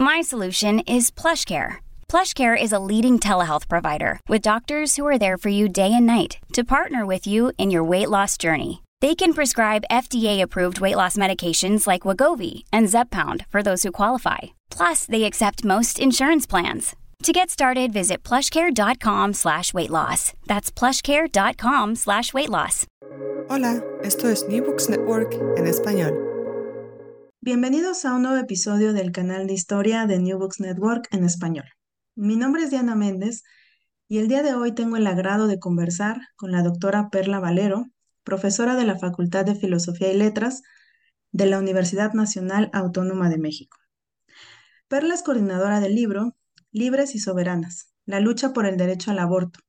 My solution is PlushCare. PlushCare is a leading telehealth provider with doctors who are there for you day and night to partner with you in your weight loss journey. They can prescribe FDA-approved weight loss medications like Wagovi and Zepbound for those who qualify. Plus, they accept most insurance plans. To get started, visit plushcare.com slash weight loss. That's plushcare.com slash weight loss. Hola, esto es New Books Network en español. Bienvenidos a un nuevo episodio del canal de historia de New Books Network en español. Mi nombre es Diana Méndez y el día de hoy tengo el agrado de conversar con la doctora Perla Valero, profesora de la Facultad de Filosofía y Letras de la Universidad Nacional Autónoma de México. Perla es coordinadora del libro Libres y Soberanas, la lucha por el derecho al aborto,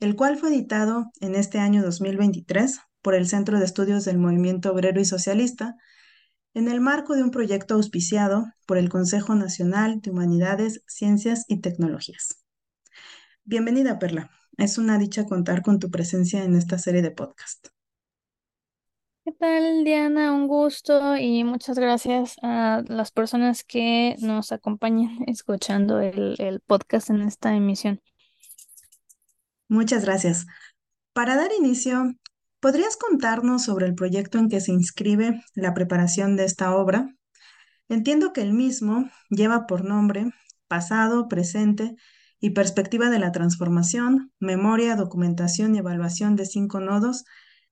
el cual fue editado en este año 2023 por el Centro de Estudios del Movimiento Obrero y Socialista en el marco de un proyecto auspiciado por el Consejo Nacional de Humanidades, Ciencias y Tecnologías. Bienvenida, Perla. Es una dicha contar con tu presencia en esta serie de podcast. ¿Qué tal, Diana? Un gusto y muchas gracias a las personas que nos acompañan escuchando el, el podcast en esta emisión. Muchas gracias. Para dar inicio, ¿Podrías contarnos sobre el proyecto en que se inscribe la preparación de esta obra? Entiendo que el mismo lleva por nombre Pasado, Presente y Perspectiva de la Transformación, Memoria, Documentación y Evaluación de cinco nodos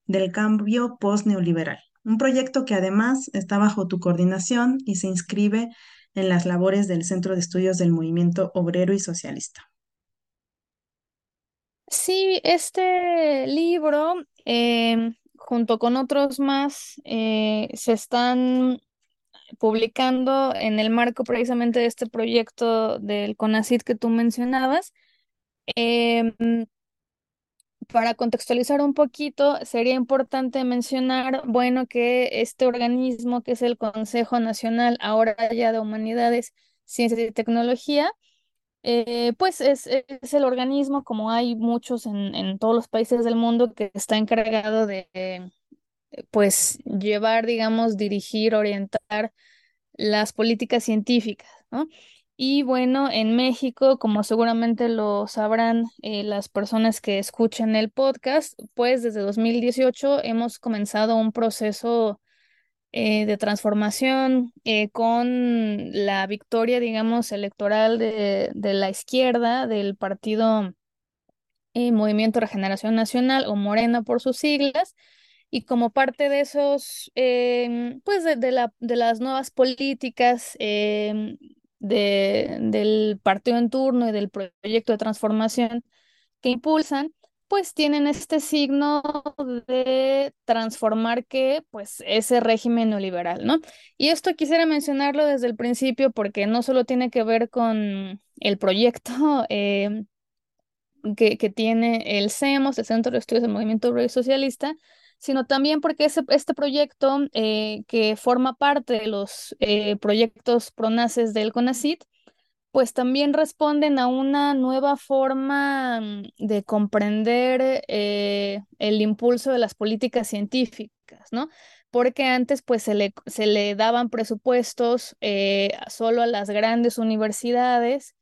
del cambio post-neoliberal. Un proyecto que además está bajo tu coordinación y se inscribe en las labores del Centro de Estudios del Movimiento Obrero y Socialista. Sí, este libro, em, junto con otros más, eh, se están publicando en el marco precisamente de este proyecto del CONACYT que tú mencionabas. Em, para contextualizar un poquito, sería importante mencionar, bueno, que este organismo, que es el Consejo Nacional ahora ya de Humanidades, Ciencias y Tecnología, eh, pues es, es, el organismo, como hay muchos en, en, todos los países del mundo, que está encargado de, eh, pues, llevar, digamos, dirigir, orientar las políticas científicas, ¿no? Y bueno, en México, como seguramente lo sabrán eh, las personas que escuchan el podcast, pues desde 2018 hemos comenzado un proceso eh, de transformación eh, con la victoria, digamos, electoral de, la izquierda, del partido eh, Movimiento Regeneración Nacional o Morena por sus siglas. Y como parte de esos, em, pues de, la, de, las nuevas políticas em, de, del partido en turno y del proyecto de transformación que impulsan, pues tienen este signo de transformar que, pues, ese régimen neoliberal, ¿no? Y esto quisiera mencionarlo desde el principio porque no solo tiene que ver con el proyecto eh, que, que, tiene el CEMOS, el Centro de Estudios del Movimiento Obrero Socialista, sino también porque este proyecto eh, que forma parte de los eh, proyectos PRONACES del CONACIT, pues también responden a una nueva forma mm, de comprender eh, el impulso de las políticas científicas, ¿no? Porque antes pues se le, se le daban presupuestos eh, solo a las grandes universidades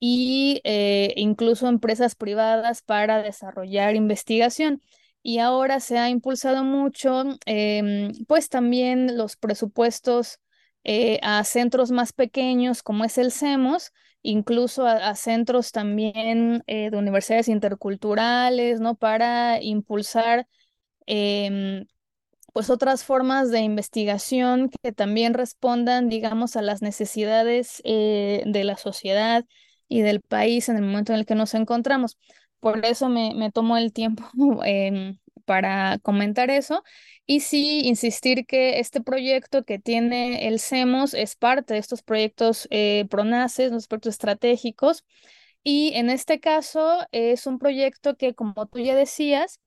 y eh, incluso empresas privadas para desarrollar investigación. y ahora se ha impulsado mucho, em, pues también los presupuestos eh, a centros más pequeños como es el CEMOS, incluso a, centros también eh, de universidades interculturales, ¿no? Para impulsar em, pues otras formas de investigación que también respondan, digamos, a las necesidades eh, de la sociedad y del país en el momento en el que nos encontramos. Por eso me, me tomo el tiempo em, para comentar eso. Y sí, insistir que este proyecto que tiene el CEMOS es parte de estos proyectos eh, PRONACES, los proyectos estratégicos. Y en este caso es un proyecto que, como tú ya decías,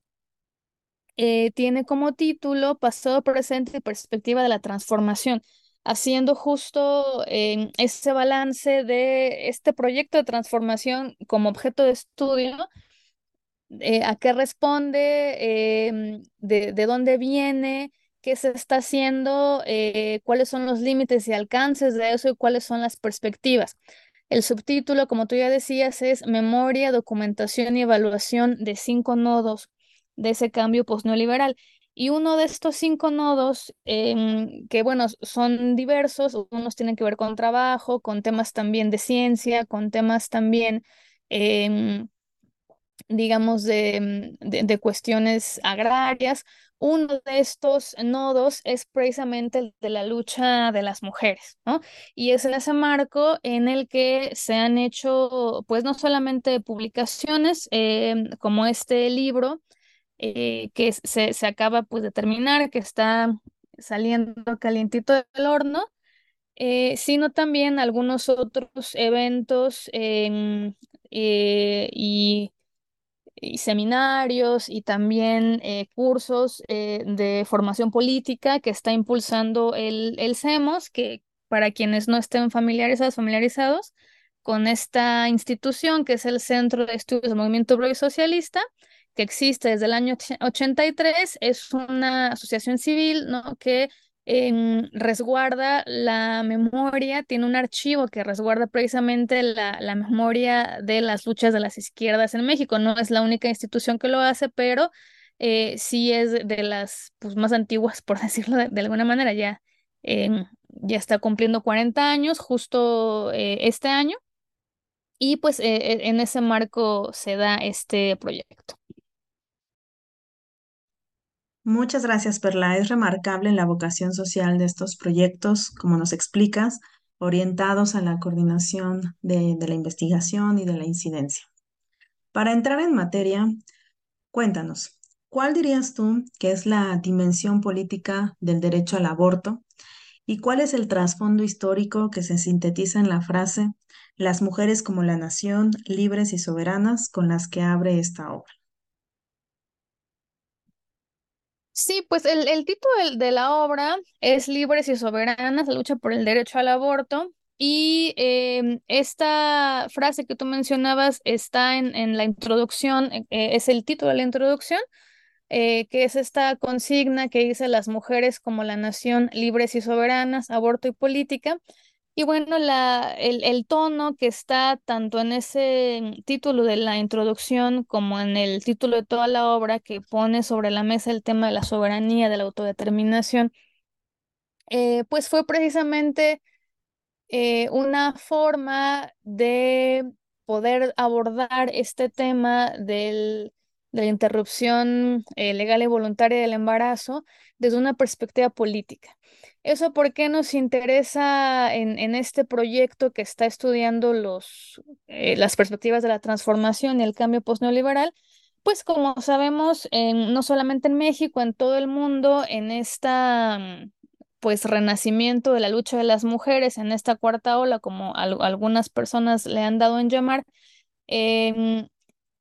eh, tiene como título Pasado, Presente y Perspectiva de la Transformación, haciendo justo eh, ese balance de este proyecto de transformación como objeto de estudio, eh, a qué responde, em, de, de, dónde viene, qué se está haciendo, cuáles son los límites y alcances de eso y cuáles son las perspectivas. El subtítulo, como tú ya decías, es Memoria, Documentación y Evaluación de cinco nodos de ese cambio postneoliberal. Y uno de estos cinco nodos, em, que bueno, son diversos, unos tienen que ver con trabajo, con temas también de ciencia, con temas también, em, digamos, de, de, cuestiones agrarias. Uno de estos nodos es precisamente el de la lucha de las mujeres, ¿no? Y es en ese marco en el que se han hecho, pues no solamente publicaciones em, como este libro, eh, que se, se, acaba pues de terminar, que está saliendo calientito del horno, eh, sino también algunos otros eventos eh, y, y, seminarios y también cursos de formación política que está impulsando el, el CEMOS, que para quienes no estén familiarizados, familiarizados con esta institución que es el Centro de Estudios del Movimiento Obrero Socialista, que existe desde el año 83, es una asociación civil ¿no? que resguarda la memoria, tiene un archivo que resguarda precisamente la, memoria de las luchas de las izquierdas en México. No es la única institución que lo hace, pero eh, sí es de las pues, más antiguas, por decirlo de, alguna manera. Ya, em, ya está cumpliendo 40 años, justo eh, este año. Y pues eh, en ese marco se da este proyecto. Muchas gracias, Perla. Es remarcable la vocación social de estos proyectos, como nos explicas, orientados a la coordinación de, la investigación y de la incidencia. Para entrar en materia, cuéntanos, ¿cuál dirías tú que es la dimensión política del derecho al aborto y cuál es el trasfondo histórico que se sintetiza en la frase las mujeres como la nación, libres y soberanas con las que abre esta obra? Sí, pues el, el título de, la obra es Libres y Soberanas, la lucha por el derecho al aborto. Y em, esta frase que tú mencionabas está en, en la introducción, eh, es el título de la introducción, eh, que es esta consigna que dice las mujeres como la nación libres y soberanas, aborto y política. Y bueno, la, el, el, tono que está tanto en ese título de la introducción como en el título de toda la obra que pone sobre la mesa el tema de la soberanía, de la autodeterminación, eh, pues fue precisamente eh, una forma de poder abordar este tema del, de la interrupción eh, legal y voluntaria del embarazo desde una perspectiva política. Eso por qué nos interesa en, en este proyecto que está estudiando los, eh, las perspectivas de la transformación y el cambio postneoliberal. Pues como sabemos, no solamente en México, en todo el mundo, en esta pues renacimiento de la lucha de las mujeres, en esta cuarta ola, como algunas personas le han dado en llamar, em,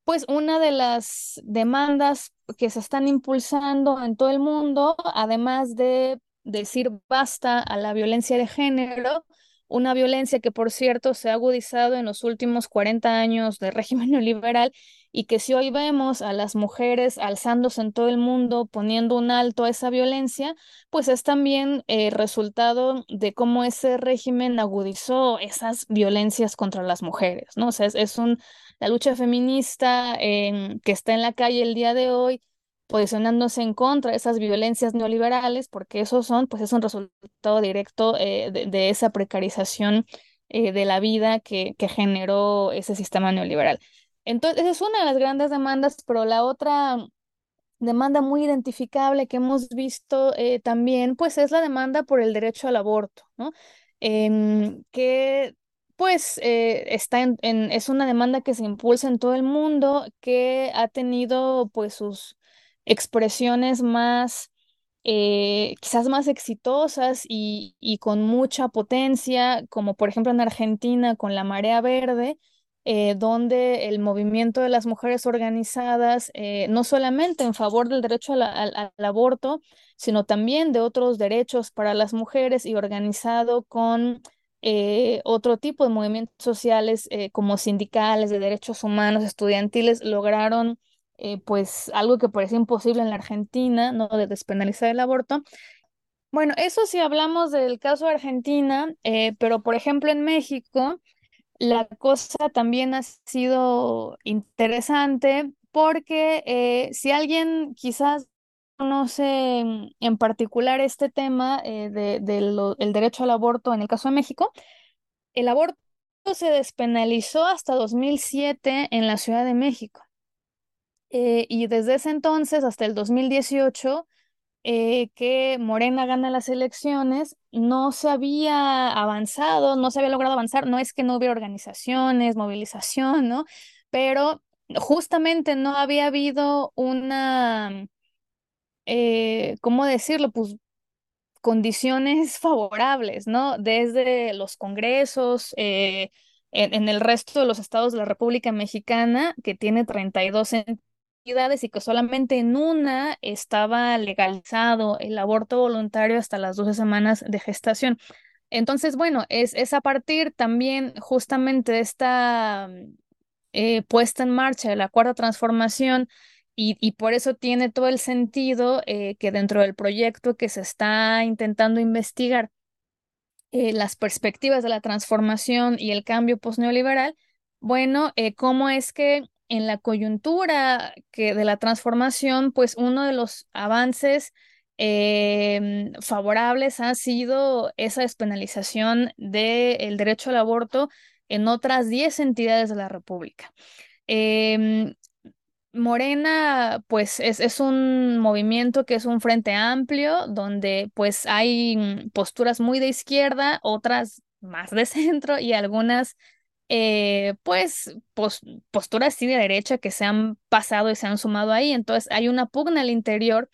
pues una de las demandas que se están impulsando en todo el mundo, además de decir basta a la violencia de género, una violencia que por cierto se ha agudizado en los últimos 40 años de régimen neoliberal y que si hoy vemos a las mujeres alzándose en todo el mundo poniendo un alto a esa violencia, pues es también eh, resultado de cómo ese régimen agudizó esas violencias contra las mujeres, ¿no? Sea, es, un, la lucha feminista que está en la calle el día de hoy posicionándose en contra de esas violencias neoliberales, porque esos son, pues es un resultado directo eh, de, esa precarización eh, de la vida que, que generó ese sistema neoliberal. Entonces, esa es una de las grandes demandas, pero la otra demanda muy identificable que hemos visto eh, también, pues es la demanda por el derecho al aborto, ¿no? Em, que pues está en, es una demanda que se impulsa en todo el mundo, que ha tenido pues sus expresiones más, eh, quizás más exitosas y, y, con mucha potencia, como por ejemplo en Argentina con la Marea Verde, eh, donde el movimiento de las mujeres organizadas, eh, no solamente en favor del derecho al, aborto, sino también de otros derechos para las mujeres y organizado con otro tipo de movimientos sociales como sindicales, de derechos humanos, estudiantiles, lograron pues algo que parecía imposible en la Argentina, ¿no? De despenalizar el aborto. Bueno, eso sí hablamos del caso de Argentina, pero por ejemplo en México, la cosa también ha sido interesante porque eh, si alguien quizás conoce en particular este tema eh, del derecho al aborto en el caso de México, el aborto se despenalizó hasta 2007 en la Ciudad de México. Eh, y desde ese entonces hasta el 2018 eh, que Morena gana las elecciones, no se había avanzado, no se había logrado avanzar, no es que no hubiera organizaciones, movilización, ¿no? Pero justamente no había habido una, eh, ¿cómo decirlo? Pues condiciones favorables, ¿no? Desde los congresos, eh, en, el resto de los estados de la República Mexicana, que tiene 32 y que solamente en una estaba legalizado el aborto voluntario hasta las 12 semanas de gestación. Entonces, bueno, es, es a partir también justamente de esta eh, puesta en marcha de la cuarta transformación y, y, por eso tiene todo el sentido eh, que dentro del proyecto que se está intentando investigar eh, las perspectivas de la transformación y el cambio postneoliberal, bueno, cómo es que en la coyuntura que de la transformación, pues uno de los avances em, favorables ha sido esa despenalización del derecho al aborto en otras 10 entidades de la República. Em, Morena, pues es, es, un movimiento que es un frente amplio, donde pues hay posturas muy de izquierda, otras más de centro y algunas eh, pues posturas de derecha que se han pasado y se han sumado ahí. Entonces hay una pugna al interior,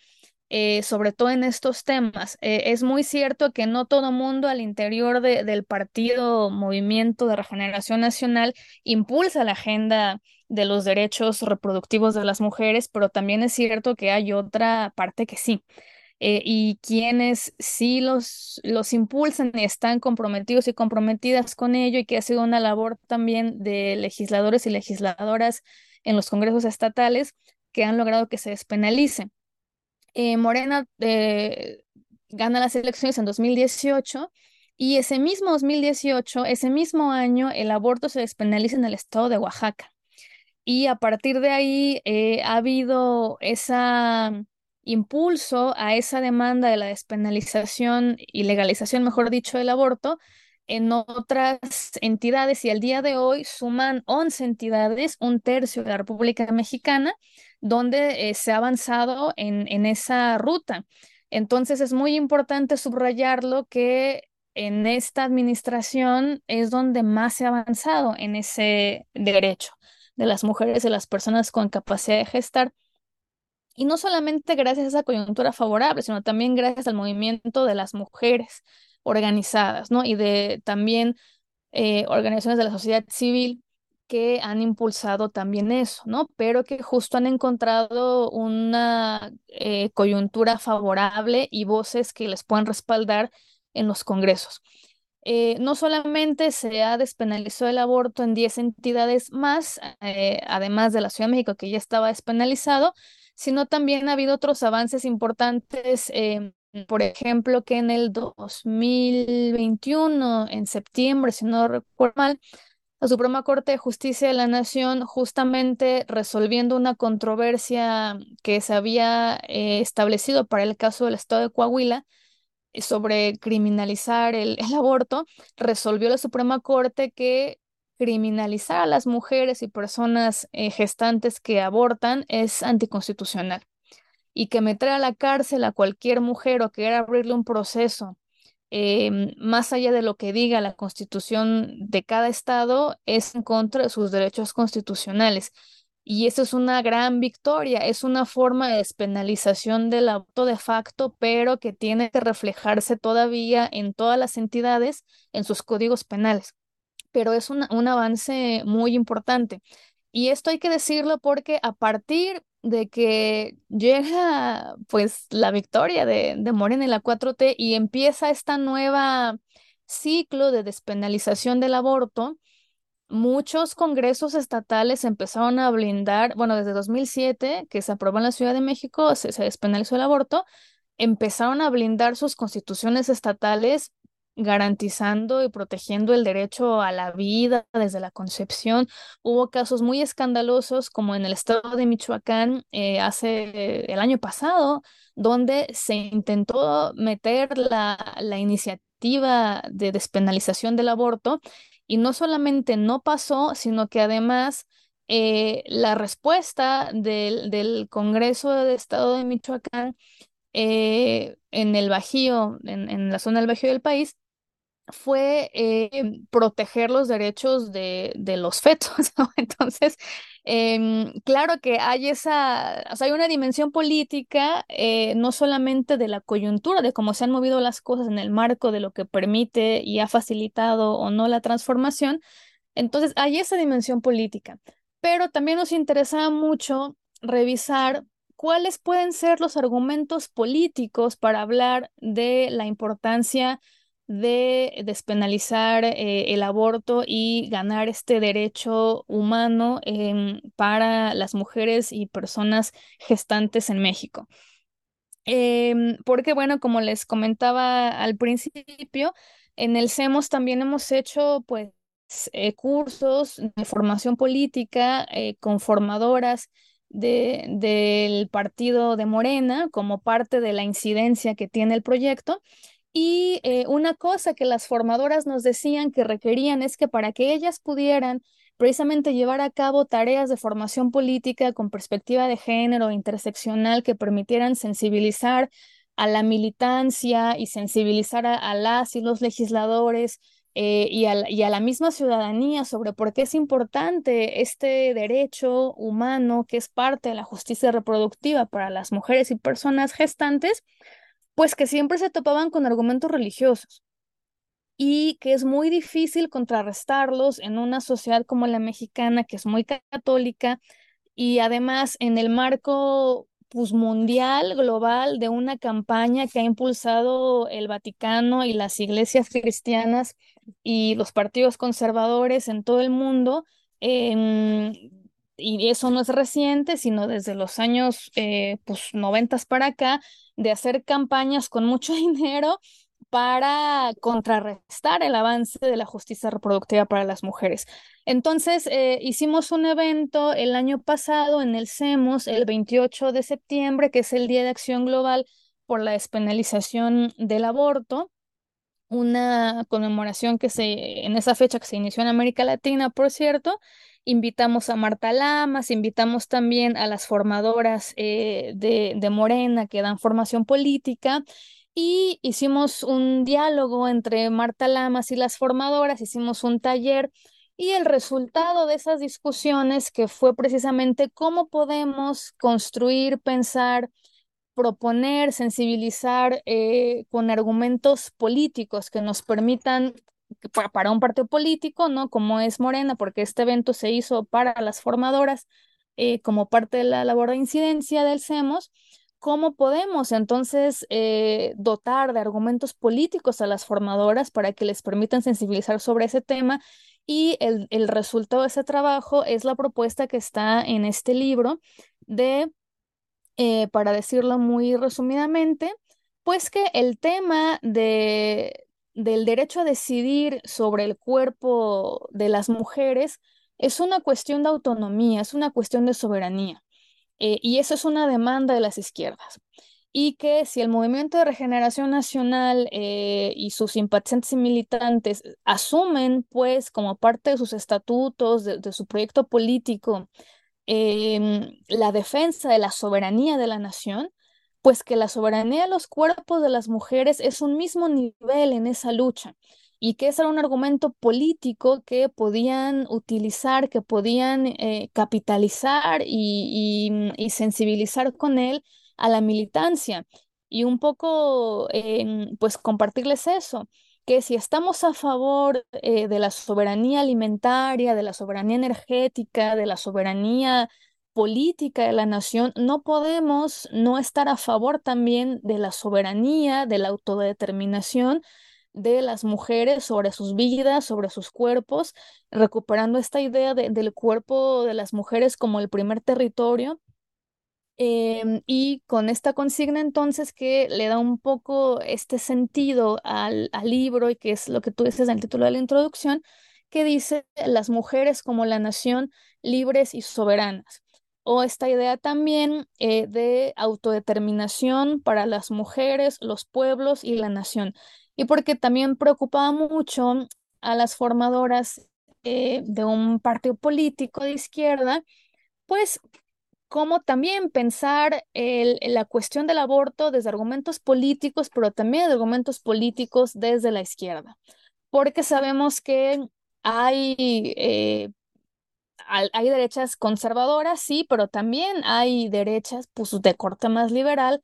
eh, sobre todo en estos temas. Eh, es muy cierto que no todo mundo al interior del partido Movimiento de Regeneración Nacional impulsa la agenda de los derechos reproductivos de las mujeres, pero también es cierto que hay otra parte que sí. Eh, y quienes sí los, los impulsan y están comprometidos y comprometidas con ello y que ha sido una labor también de legisladores y legisladoras en los congresos estatales que han logrado que se despenalice. Eh, Morena eh, gana las elecciones en 2018 y ese mismo 2018, ese mismo año, el aborto se despenaliza en el estado de Oaxaca. Y a partir de ahí ha habido esa impulso a esa demanda de la despenalización y legalización, mejor dicho, del aborto en otras entidades y al día de hoy suman 11 entidades, un tercio de la República Mexicana, donde eh, se ha avanzado en, en esa ruta. Entonces es muy importante subrayarlo que en esta administración es donde más se ha avanzado en ese derecho de las mujeres y las personas con capacidad de gestar y no solamente gracias a esa coyuntura favorable, sino también gracias al movimiento de las mujeres organizadas, ¿no? Y de también eh, organizaciones de la sociedad civil que han impulsado también eso, ¿no? Pero que justo han encontrado una eh, coyuntura favorable y voces que les puedan respaldar en los congresos. Eh, no solamente se ha despenalizado el aborto en 10 entidades más, además de la Ciudad de México, que ya estaba despenalizado, sino también ha habido otros avances importantes, em, por ejemplo, que en el 2021, en septiembre, si no recuerdo mal, la Suprema Corte de Justicia de la Nación justamente resolviendo una controversia que se había eh, establecido para el caso del Estado de Coahuila eh, sobre criminalizar el, aborto, resolvió la Suprema Corte que criminalizar a las mujeres y personas eh, gestantes que abortan es anticonstitucional y que meter a la cárcel a cualquier mujer o querer abrirle un proceso Em, más allá de lo que diga la constitución de cada estado, es en contra de sus derechos constitucionales. Y eso es una gran victoria, es una forma de despenalización del aborto de facto, pero que tiene que reflejarse todavía en todas las entidades, en sus códigos penales. Pero es un avance muy importante. Y esto hay que decirlo porque a partir de que llega pues la victoria de, de Morena en la 4T y empieza esta nueva ciclo de despenalización del aborto, muchos congresos estatales empezaron a blindar, bueno, desde 2007, que se aprobó en la Ciudad de México, se despenalizó el aborto, empezaron a blindar sus constituciones estatales garantizando y protegiendo el derecho a la vida desde la concepción. Hubo casos muy escandalosos como en el estado de Michoacán eh, hace el año pasado, donde se intentó meter la, la iniciativa de despenalización del aborto y no solamente no pasó, sino que además eh, la respuesta del, del Congreso del Estado de Michoacán eh, en el Bajío, en, en, la zona del Bajío del país, fue eh, proteger los derechos de, de los fetos. Entonces, eh, claro que hay esa, hay una dimensión política, eh, no solamente de la coyuntura, de cómo se han movido las cosas en el marco de lo que permite y ha facilitado o no la transformación. Entonces, hay esa dimensión política. Pero también nos interesa mucho revisar cuáles pueden ser los argumentos políticos para hablar de la importancia de despenalizar eh, el aborto y ganar este derecho humano em, para las mujeres y personas gestantes en México. Em, porque, bueno, como les comentaba al principio, en el CEMOS también hemos hecho, pues, eh, cursos de formación política eh, con formadoras de, del partido de Morena como parte de la incidencia que tiene el proyecto. Y eh, una cosa que las formadoras nos decían que requerían es que para que ellas pudieran precisamente llevar a cabo tareas de formación política con perspectiva de género interseccional que permitieran sensibilizar a la militancia y sensibilizar a, las y los legisladores eh, y, a, y, a, la misma ciudadanía sobre por qué es importante este derecho humano que es parte de la justicia reproductiva para las mujeres y personas gestantes, pues que siempre se topaban con argumentos religiosos y que es muy difícil contrarrestarlos en una sociedad como la mexicana, que es muy católica, y además en el marco pues, mundial, global, de una campaña que ha impulsado el Vaticano y las iglesias cristianas y los partidos conservadores en todo el mundo. Y eso no es reciente, sino desde los años eh, pues, 90 para acá, de hacer campañas con mucho dinero para contrarrestar el avance de la justicia reproductiva para las mujeres. Entonces, eh, hicimos un evento el año pasado en el CEMOS, el 28 de septiembre, que es el Día de Acción Global por la despenalización del aborto, una conmemoración que se, en esa fecha que se inició en América Latina, por cierto, invitamos a Marta Lamas, invitamos también a las formadoras eh, de, Morena que dan formación política y hicimos un diálogo entre Marta Lamas y las formadoras, hicimos un taller y el resultado de esas discusiones que fue precisamente cómo podemos construir, pensar, proponer, sensibilizar eh, con argumentos políticos que nos permitan para un partido político, ¿no? Como es Morena, porque este evento se hizo para las formadoras eh, como parte de la labor de incidencia del CEMOS, ¿cómo podemos entonces eh, dotar de argumentos políticos a las formadoras para que les permitan sensibilizar sobre ese tema? Y el, el resultado de ese trabajo es la propuesta que está en este libro de, eh, para decirlo muy resumidamente, pues que el tema de del derecho a decidir sobre el cuerpo de las mujeres es una cuestión de autonomía, es una cuestión de soberanía. Eh, y eso es una demanda de las izquierdas. Y que si el Movimiento de Regeneración Nacional eh, y sus simpatizantes y militantes asumen, pues, como parte de sus estatutos, de, su proyecto político, em, la defensa de la soberanía de la nación, pues que la soberanía de los cuerpos de las mujeres es un mismo nivel en esa lucha y que ese era un argumento político que podían utilizar, que podían eh, capitalizar y, y, sensibilizar con él a la militancia. Y un poco pues compartirles eso, que si estamos a favor eh, de la soberanía alimentaria, de la soberanía energética, de la soberanía política de la nación, no podemos no estar a favor también de la soberanía, de la autodeterminación de las mujeres sobre sus vidas, sobre sus cuerpos, recuperando esta idea del cuerpo de las mujeres como el primer territorio. Em, y con esta consigna entonces que le da un poco este sentido al, al libro y que es lo que tú dices en el título de la introducción, que dice las mujeres como la nación libres y soberanas o esta idea también eh, de autodeterminación para las mujeres, los pueblos y la nación. Y porque también preocupaba mucho a las formadoras eh, de un partido político de izquierda, pues como también pensar la cuestión del aborto desde argumentos políticos, pero también argumentos políticos desde la izquierda, porque sabemos que hay eh, hay derechas conservadoras, sí, pero también hay derechas pues, de corte más liberal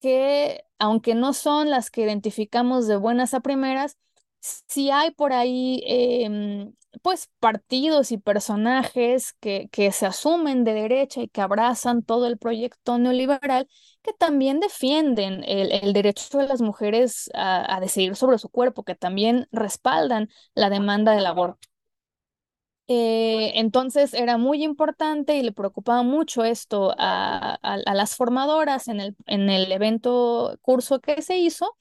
que, aunque no son las que identificamos de buenas a primeras, sí hay por ahí em, pues partidos y personajes que, que se asumen de derecha y que abrazan todo el proyecto neoliberal que también defienden el, derecho de las mujeres a decidir sobre su cuerpo, que también respaldan la demanda del aborto. Eh, entonces era muy importante y le preocupaba mucho esto a, las formadoras en el, en el evento curso que se hizo,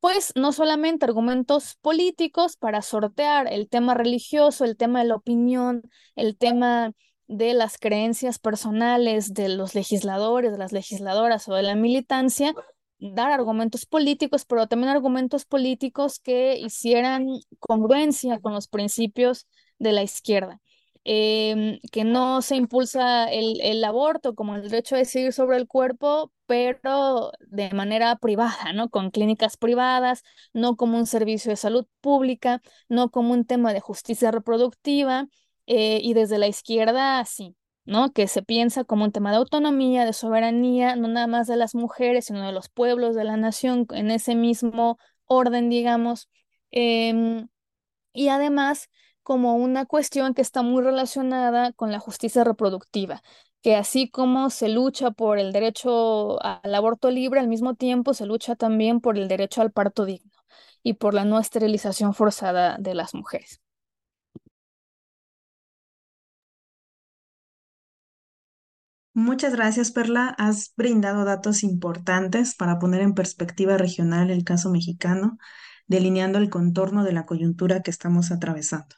pues no solamente argumentos políticos para sortear el tema religioso, el tema de la opinión, el tema de las creencias personales de los legisladores, de las legisladoras o de la militancia, dar argumentos políticos, pero también argumentos políticos que hicieran congruencia con los principios de la izquierda. Em, que no se impulsa el, el, aborto como el derecho a decidir sobre el cuerpo, pero de manera privada, ¿no? Con clínicas privadas, no como un servicio de salud pública, no como un tema de justicia reproductiva, eh, y desde la izquierda, sí, ¿no? Que se piensa como un tema de autonomía, de soberanía, no nada más de las mujeres, sino de los pueblos de la nación, en ese mismo orden, digamos. Em, y además como una cuestión que está muy relacionada con la justicia reproductiva, que así como se lucha por el derecho al aborto libre, al mismo tiempo se lucha también por el derecho al parto digno y por la no esterilización forzada de las mujeres. Muchas gracias, Perla. Has brindado datos importantes para poner en perspectiva regional el caso mexicano, delineando el contorno de la coyuntura que estamos atravesando.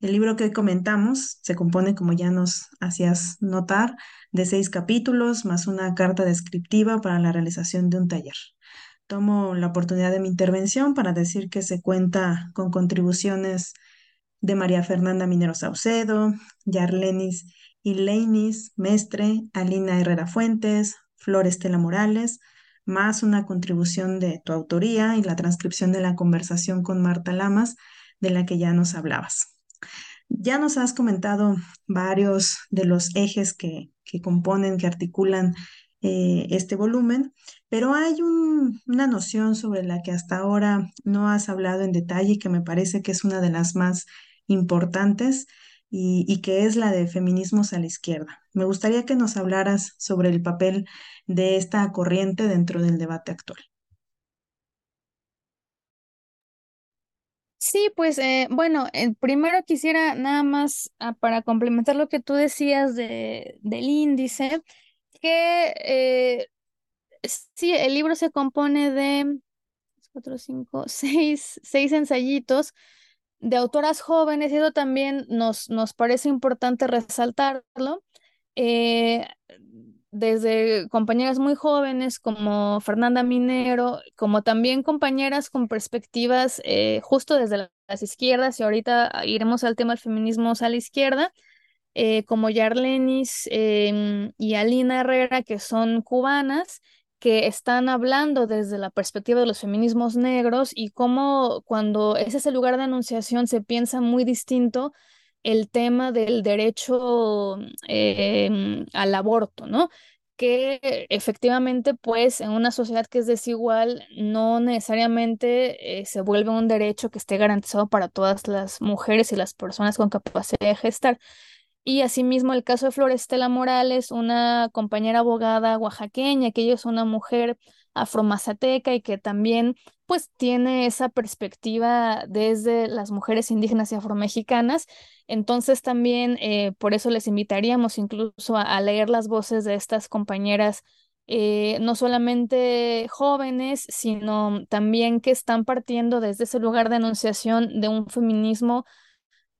El libro que hoy comentamos se compone, como ya nos hacías notar, de seis capítulos más una carta descriptiva para la realización de un taller. Tomo la oportunidad de mi intervención para decir que se cuenta con contribuciones de María Fernanda Minero Saucedo, Yarlenis Ileinis Mestre, Alina Herrera Fuentes, Flor Estela Morales, más una contribución de tu autoría y la transcripción de la conversación con Marta Lamas, de la que ya nos hablabas. Ya nos has comentado varios de los ejes que, componen, que articulan eh, este volumen, pero hay una noción sobre la que hasta ahora no has hablado en detalle y que me parece que es una de las más importantes y, y, que es la de feminismos a la izquierda. Me gustaría que nos hablaras sobre el papel de esta corriente dentro del debate actual. Sí, pues eh, bueno, eh, primero quisiera nada más ah, para complementar lo que tú decías de, del índice, que eh, sí, el libro se compone de, cuatro, cinco, seis, seis ensayitos de autoras jóvenes y eso también nos, nos parece importante resaltarlo. Eh, desde compañeras muy jóvenes como Fernanda Minero, como también compañeras con perspectivas eh, justo desde las izquierdas, y ahorita iremos al tema del feminismo a la izquierda, eh, como Yarlenis em, y Alina Herrera, que son cubanas, que están hablando desde la perspectiva de los feminismos negros y cómo cuando es el lugar de anunciación se piensa muy distinto el tema del derecho em, al aborto, ¿no? que efectivamente, pues, en una sociedad que es desigual, no necesariamente eh, se vuelve un derecho que esté garantizado para todas las mujeres y las personas con capacidad de gestar. Y asimismo el caso de Florestela Morales, una compañera abogada oaxaqueña, que ella es una mujer afromazateca y que también pues tiene esa perspectiva desde las mujeres indígenas y afromexicanas. Entonces también eh, por eso les invitaríamos incluso a, leer las voces de estas compañeras, eh, no solamente jóvenes, sino también que están partiendo desde ese lugar de anunciación de un feminismo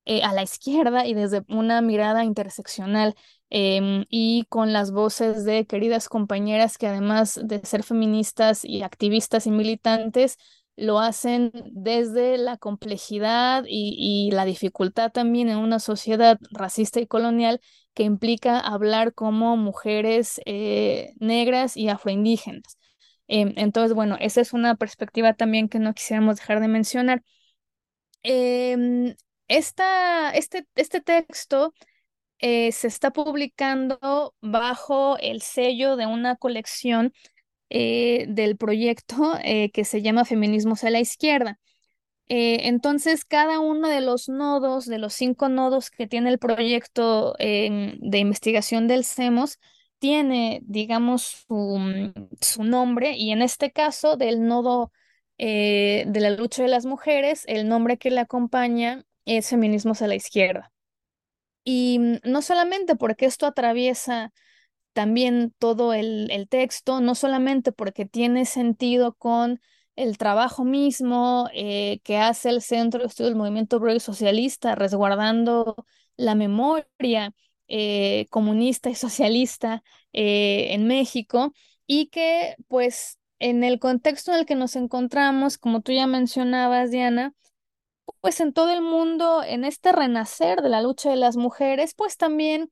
eh, a la izquierda y desde una mirada interseccional em, y con las voces de queridas compañeras que además de ser feministas y activistas y militantes, lo hacen desde la complejidad y, la dificultad también en una sociedad racista y colonial que implica hablar como mujeres eh, negras y afroindígenas. Em, entonces, bueno, esa es una perspectiva también que no quisiéramos dejar de mencionar. Em, esta, este, este texto eh, se está publicando bajo el sello de una colección eh, del proyecto eh, que se llama Feminismos a la Izquierda. entonces, cada uno de los nodos, de los cinco nodos que tiene el proyecto de investigación del CEMOS, tiene, digamos, su, mm, su nombre y en este caso del nodo de la lucha de las mujeres, el nombre que le acompaña es feminismos a la izquierda. Y mm, no solamente porque esto atraviesa también todo el, texto, no solamente porque tiene sentido con el trabajo mismo eh, que hace el Centro de Estudios del Movimiento Obrero Socialista, resguardando la memoria eh, comunista y socialista eh, en México, y que pues en el contexto en el que nos encontramos, como tú ya mencionabas, Diana, pues en todo el mundo, en este renacer de la lucha de las mujeres, pues también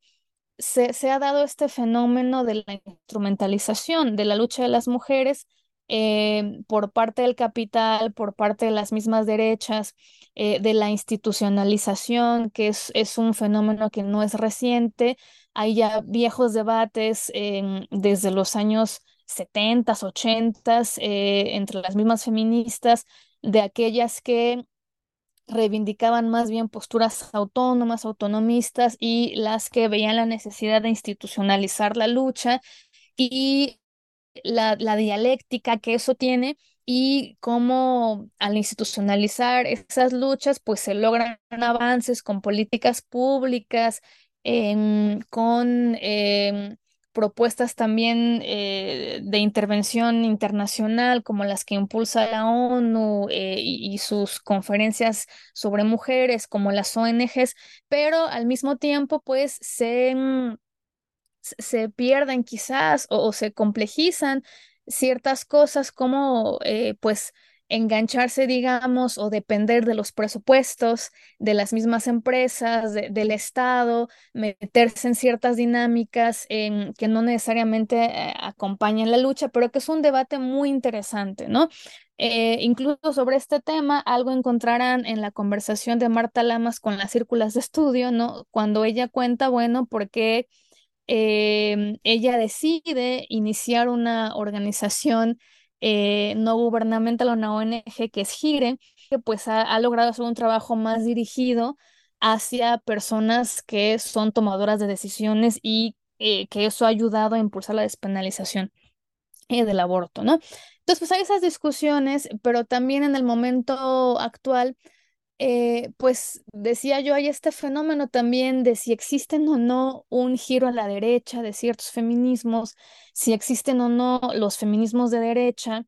se, ha dado este fenómeno de la instrumentalización de la lucha de las mujeres eh, por parte del capital, por parte de las mismas derechas, eh, de la institucionalización, que es, es, un fenómeno que no es reciente. Hay ya viejos debates desde los años 70, 80, eh, entre las mismas feministas, de aquellas que reivindicaban más bien posturas autónomas, autonomistas y las que veían la necesidad de institucionalizar la lucha y la, dialéctica que eso tiene y cómo al institucionalizar esas luchas pues se logran avances con políticas públicas, em, con em, propuestas también eh, de intervención internacional como las que impulsa la ONU eh, y, sus conferencias sobre mujeres como las ONGs, pero al mismo tiempo pues se, mm, se pierden quizás o, se complejizan ciertas cosas como eh, pues engancharse, digamos, o depender de los presupuestos de las mismas empresas, del Estado, meterse en ciertas dinámicas que no necesariamente eh, acompañan la lucha, pero que es un debate muy interesante, ¿no? Eh, incluso sobre este tema, algo encontrarán en la conversación de Marta Lamas con las círculas de estudio, ¿no? Cuando ella cuenta, bueno, por qué eh, ella decide iniciar una organización eh, no gubernamental, una ONG que es GIRE, que pues ha, logrado hacer un trabajo más dirigido hacia personas que son tomadoras de decisiones y eh, que eso ha ayudado a impulsar la despenalización eh, del aborto, ¿no? Entonces, pues hay esas discusiones, pero también en el momento actual eh, pues decía yo, hay este fenómeno también de si existen o no un giro a la derecha de ciertos feminismos, si existen o no los feminismos de derecha,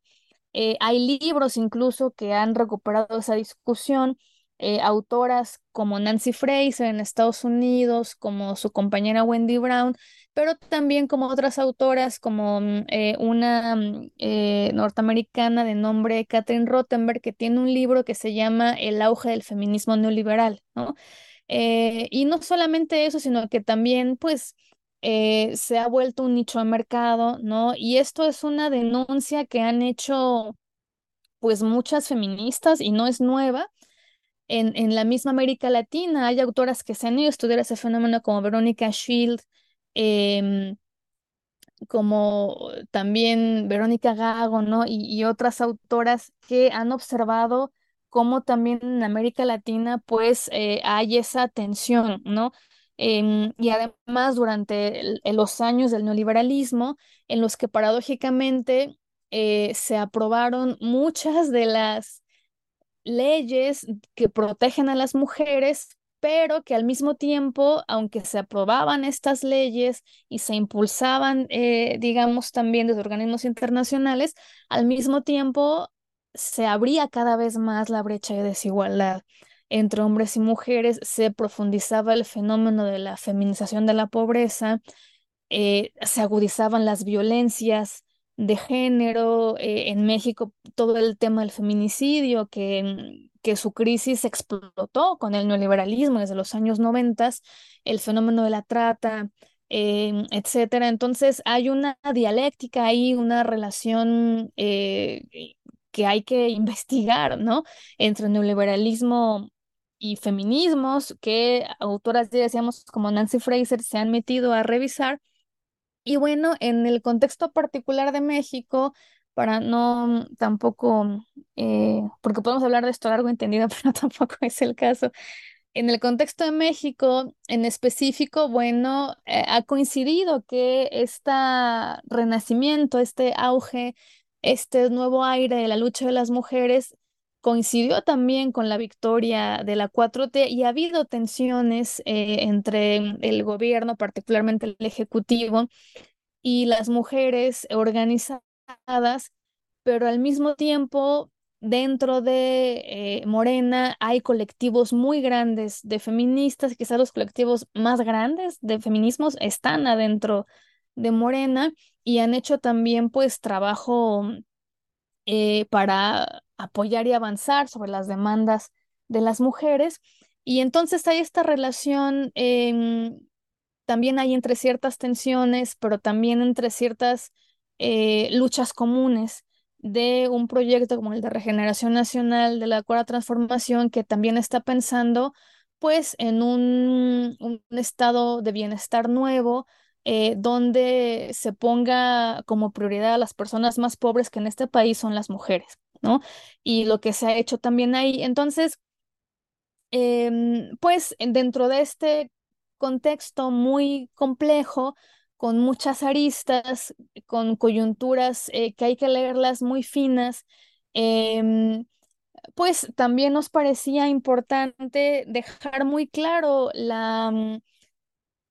Eh, hay libros incluso que han recuperado esa discusión. Eh, autoras como Nancy Fraser en Estados Unidos, como su compañera Wendy Brown, pero también como otras autoras como mm, eh, una mm, norteamericana de nombre Catherine Rottenberg, que tiene un libro que se llama El auge del feminismo neoliberal, ¿no? y no solamente eso, sino que también, pues, eh, se ha vuelto un nicho de mercado, ¿no? Y esto es una denuncia que han hecho pues muchas feministas y no es nueva. En, en la misma América Latina hay autoras que se han ido a estudiar ese fenómeno como Verónica Shield, em, como también Verónica Gago, ¿no? Y, otras autoras que han observado cómo también en América Latina pues eh, hay esa tensión, ¿no? Em, y además durante los años del neoliberalismo, en los que paradójicamente eh, se aprobaron muchas de las leyes que protegen a las mujeres, pero que al mismo tiempo, aunque se aprobaban estas leyes y se impulsaban, eh, digamos, también desde organismos internacionales, al mismo tiempo se abría cada vez más la brecha de desigualdad entre hombres y mujeres, se profundizaba el fenómeno de la feminización de la pobreza, eh, se agudizaban las violencias de género, eh, en México todo el tema del feminicidio, que, que su crisis explotó con el neoliberalismo desde los años 90, el fenómeno de la trata, eh, etcétera. Entonces hay una dialéctica ahí, una relación que hay que investigar, ¿no? Entre neoliberalismo y feminismos que autoras, decíamos, como Nancy Fraser, se han metido a revisar. Y bueno, en el contexto particular de México, para no tampoco, eh, porque podemos hablar de esto largo entendido, pero tampoco es el caso. En el contexto de México, en específico, bueno, eh, ha coincidido que este renacimiento, este auge, este nuevo aire de la lucha de las mujeres coincidió también con la victoria de la 4T y ha habido tensiones eh, entre el gobierno, particularmente el Ejecutivo, y las mujeres organizadas, pero al mismo tiempo dentro de eh, Morena hay colectivos muy grandes de feministas, quizás los colectivos más grandes de feminismos están adentro de Morena y han hecho también pues trabajo eh, para apoyar y avanzar sobre las demandas de las mujeres. Y entonces hay esta relación, em, también hay entre ciertas tensiones, pero también entre ciertas eh, luchas comunes de un proyecto como el de Regeneración Nacional de la Cuarta Transformación, que también está pensando pues en un, un estado de bienestar nuevo, eh, donde se ponga como prioridad a las personas más pobres que en este país son las mujeres. ¿no? Y lo que se ha hecho también ahí. Entonces, em, pues dentro de este contexto muy complejo, con muchas aristas, con coyunturas eh, que hay que leerlas muy finas, em, pues también nos parecía importante dejar muy claro la mm,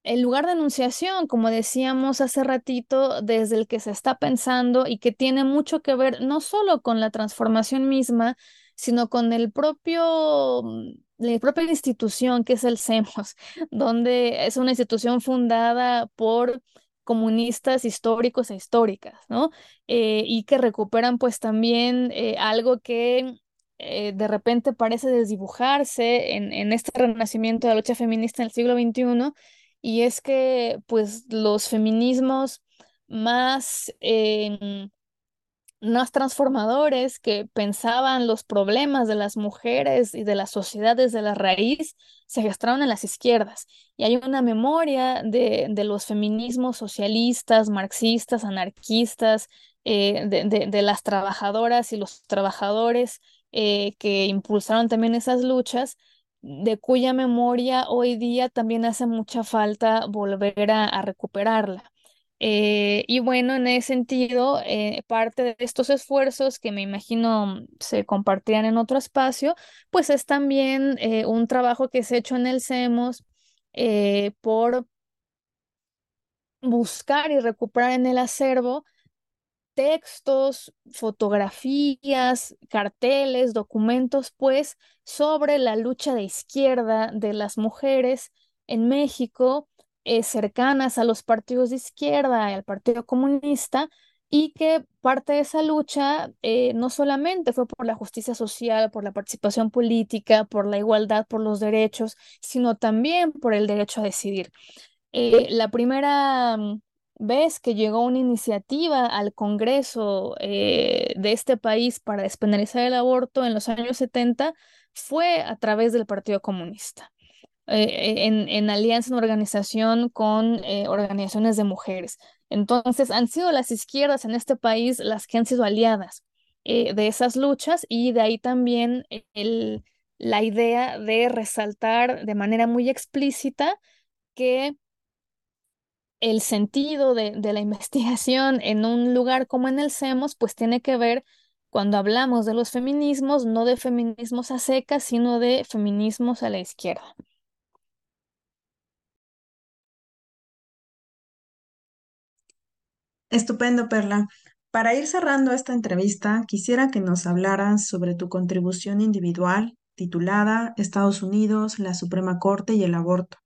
el lugar de enunciación, como decíamos hace ratito, desde el que se está pensando y que tiene mucho que ver no solo con la transformación misma, sino con el propio, mm, la propia institución que es el CEMOS, donde es una institución fundada por comunistas históricos e históricas, ¿no? Eh, y que recuperan pues también eh, algo que eh, de repente parece desdibujarse en, en este renacimiento de la lucha feminista en el siglo XXI y es que pues los feminismos más, em, más transformadores que pensaban los problemas de las mujeres y de las sociedades de la raíz se gestaron en las izquierdas. Y hay una memoria de, de los feminismos socialistas, marxistas, anarquistas, eh, de, de, las trabajadoras y los trabajadores eh, que impulsaron también esas luchas de cuya memoria hoy día también hace mucha falta volver a, recuperarla. Eh, y bueno, en ese sentido, eh, parte de estos esfuerzos que me imagino se compartirán en otro espacio, pues es también eh, un trabajo que se ha hecho en el CEMOS por buscar y recuperar en el acervo textos, fotografías, carteles, documentos, pues, sobre la lucha de izquierda de las mujeres en México, eh, cercanas a los partidos de izquierda al Partido Comunista, y que parte de esa lucha eh, no solamente fue por la justicia social, por la participación política, por la igualdad, por los derechos, sino también por el derecho a decidir. Eh, la primera vez que llegó una iniciativa al Congreso eh, de este país para despenalizar el aborto en los años 70 fue a través del Partido Comunista. en, en, alianza, en organización con organizaciones de mujeres. Entonces, han sido las izquierdas en este país las que han sido aliadas eh, de esas luchas y de ahí también el, la idea de resaltar de manera muy explícita que el sentido de, de, la investigación en un lugar como en el CEMOS, pues tiene que ver cuando hablamos de los feminismos, no de feminismos a secas, sino de feminismos a la izquierda. Estupendo, Perla. Para ir cerrando esta entrevista, quisiera que nos hablaras sobre tu contribución individual titulada Estados Unidos, la Suprema Corte y el aborto.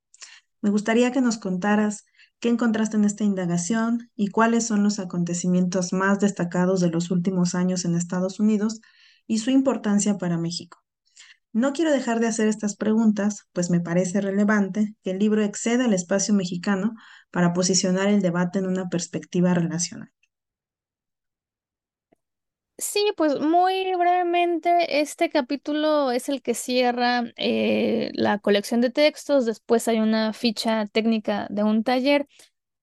Me gustaría que nos contaras qué encontraste en esta indagación y cuáles son los acontecimientos más destacados de los últimos años en Estados Unidos y su importancia para México. No quiero dejar de hacer estas preguntas, pues me parece relevante que el libro exceda el espacio mexicano para posicionar el debate en una perspectiva relacional. Sí, pues muy brevemente, este capítulo es el que cierra eh, la colección de textos, después hay una ficha técnica de un taller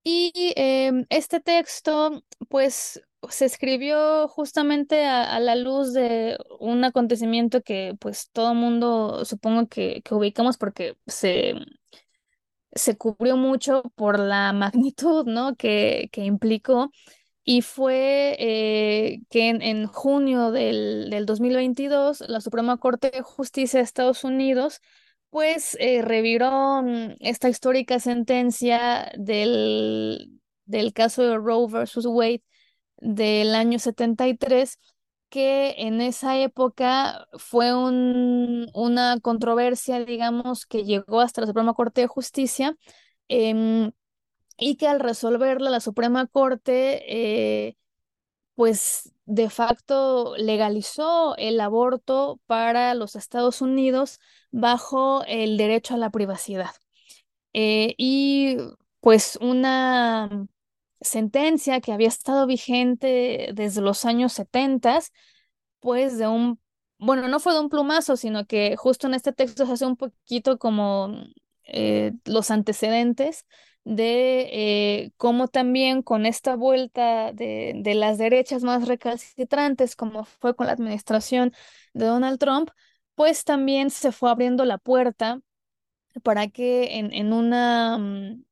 y em, este texto pues se escribió justamente a, la luz de un acontecimiento que pues todo mundo supongo que, ubicamos porque se, se cubrió mucho por la magnitud ¿no? que, que implicó y fue eh, que en, junio del, del, 2022 la Suprema Corte de Justicia de Estados Unidos pues eh, reviró mm, esta histórica sentencia del, del caso de Roe versus Wade del año 73, que en esa época fue un, una controversia, digamos, que llegó hasta la Suprema Corte de Justicia em, y que al resolverla la Suprema Corte, eh, pues de facto legalizó el aborto para los Estados Unidos bajo el derecho a la privacidad. Eh, y pues una sentencia que había estado vigente desde los años 70, pues de un, bueno, no fue de un plumazo, sino que justo en este texto se hace un poquito como eh, los antecedentes de eh, cómo también con esta vuelta de, de, las derechas más recalcitrantes, como fue con la administración de Donald Trump, pues también se fue abriendo la puerta para que en, en una mm,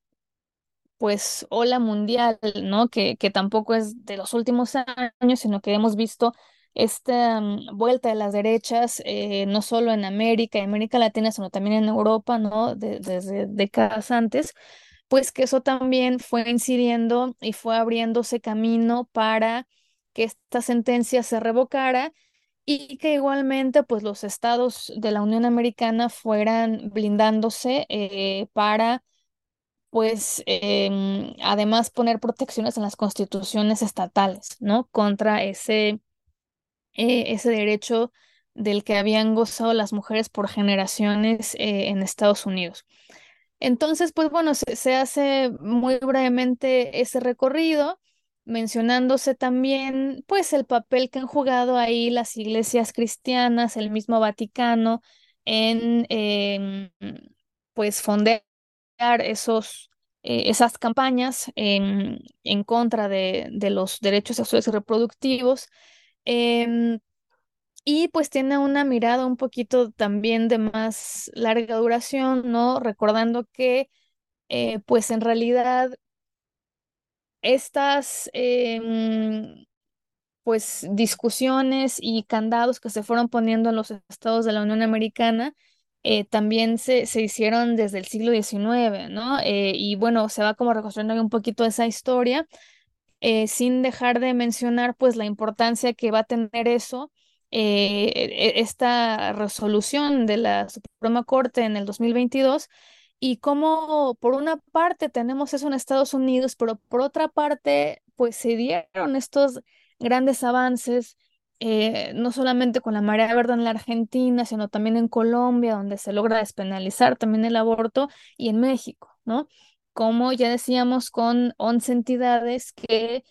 pues ola mundial, ¿no? Que, que tampoco es de los últimos años, sino que hemos visto esta mm, vuelta de las derechas, eh, no solo en América, y América Latina, sino también en Europa, ¿no? desde décadas antes, pues que eso también fue incidiendo y fue abriéndose camino para que esta sentencia se revocara y que igualmente pues los estados de la Unión Americana fueran blindándose eh, para pues em, además poner protecciones en las constituciones estatales, ¿no? Contra ese, eh, ese derecho del que habían gozado las mujeres por generaciones eh, en Estados Unidos. Entonces, pues bueno, se, hace muy brevemente ese recorrido, mencionándose también pues el papel que han jugado ahí las iglesias cristianas, el mismo Vaticano, en em, pues fondear esos, eh, esas campañas en, en contra de, de, los derechos sexuales y reproductivos. Em, y pues tiene una mirada un poquito también de más larga duración, ¿no? Recordando que eh, pues en realidad estas em, pues discusiones y candados que se fueron poniendo en los estados de la Unión Americana eh, también se, se, hicieron desde el siglo XIX, ¿no? Eh, y bueno, se va como reconstruyendo un poquito esa historia, sin dejar de mencionar pues la importancia que va a tener eso, eh, e, esta resolución de la Suprema Corte en el 2022 y cómo por una parte tenemos eso en Estados Unidos, pero por otra parte pues se dieron estos grandes avances. Eh, no solamente con la marea verde en la Argentina, sino también en Colombia, donde se logra despenalizar también el aborto, y en México, ¿no? como ya decíamos, con 11 entidades que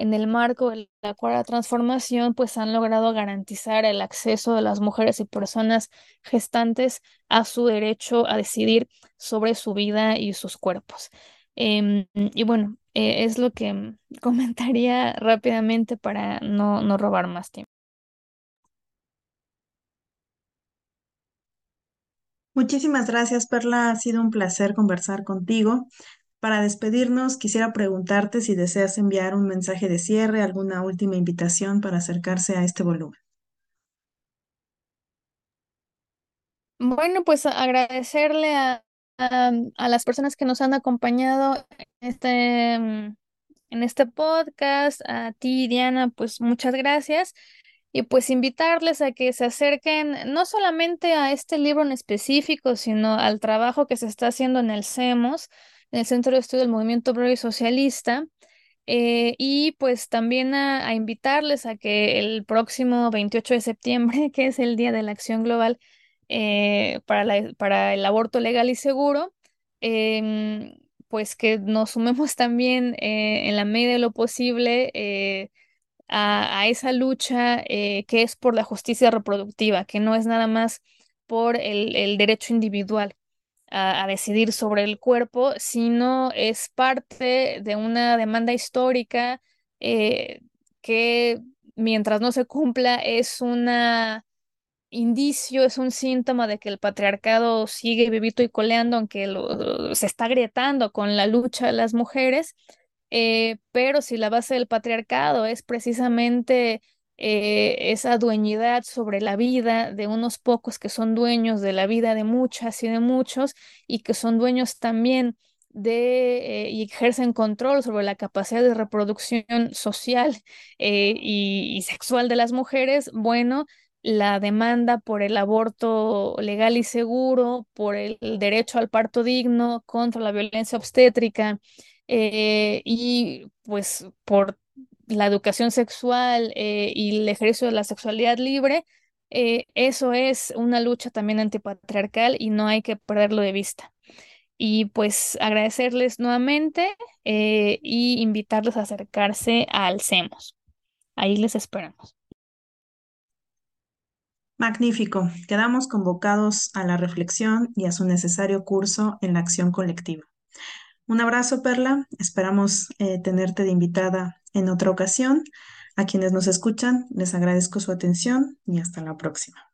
en el marco de la cuarta transformación, pues han logrado garantizar el acceso de las mujeres y personas gestantes a su derecho a decidir sobre su vida y sus cuerpos. Em, y bueno, eh, es lo que comentaría rápidamente para no, no robar más tiempo. Muchísimas gracias, Perla. Ha sido un placer conversar contigo. Para despedirnos, quisiera preguntarte si deseas enviar un mensaje de cierre, alguna última invitación para acercarse a este volumen. Bueno, pues agradecerle a, las personas que nos han acompañado en este, en este podcast, a ti, Diana, pues muchas gracias y pues invitarles a que se acerquen no solamente a este libro en específico, sino al trabajo que se está haciendo en el CEMOS, en el Centro de Estudio del Movimiento Obrero y Socialista, eh, y pues también a, invitarles a que el próximo 28 de septiembre, que es el Día de la Acción Global eh, para, para el aborto legal y seguro, em, pues que nos sumemos también eh, en la medida de lo posible a, esa lucha que es por la justicia reproductiva, que no es nada más por el, derecho individual a, decidir sobre el cuerpo, sino es parte de una demanda histórica eh, que mientras no se cumpla es una indicio, es un síntoma de que el patriarcado sigue vivito y coleando, aunque se está agrietando con la lucha de las mujeres. Eh, pero si la base del patriarcado es precisamente eh, esa dueñidad sobre la vida de unos pocos que son dueños de la vida de muchas y de muchos y que son dueños también de eh, y ejercen control sobre la capacidad de reproducción social y, y, sexual de las mujeres, bueno, la demanda por el aborto legal y seguro, por el derecho al parto digno, contra la violencia obstétrica, eh, y pues por la educación sexual eh, y el ejercicio de la sexualidad libre, eh, eso es una lucha también antipatriarcal y no hay que perderlo de vista. Y pues agradecerles nuevamente y invitarles a acercarse al CEMOS. Ahí les esperamos. Magnífico. Quedamos convocados a la reflexión y a su necesario curso en la acción colectiva. Un abrazo, Perla. Esperamos eh, tenerte de invitada en otra ocasión. A quienes nos escuchan, les agradezco su atención y hasta la próxima.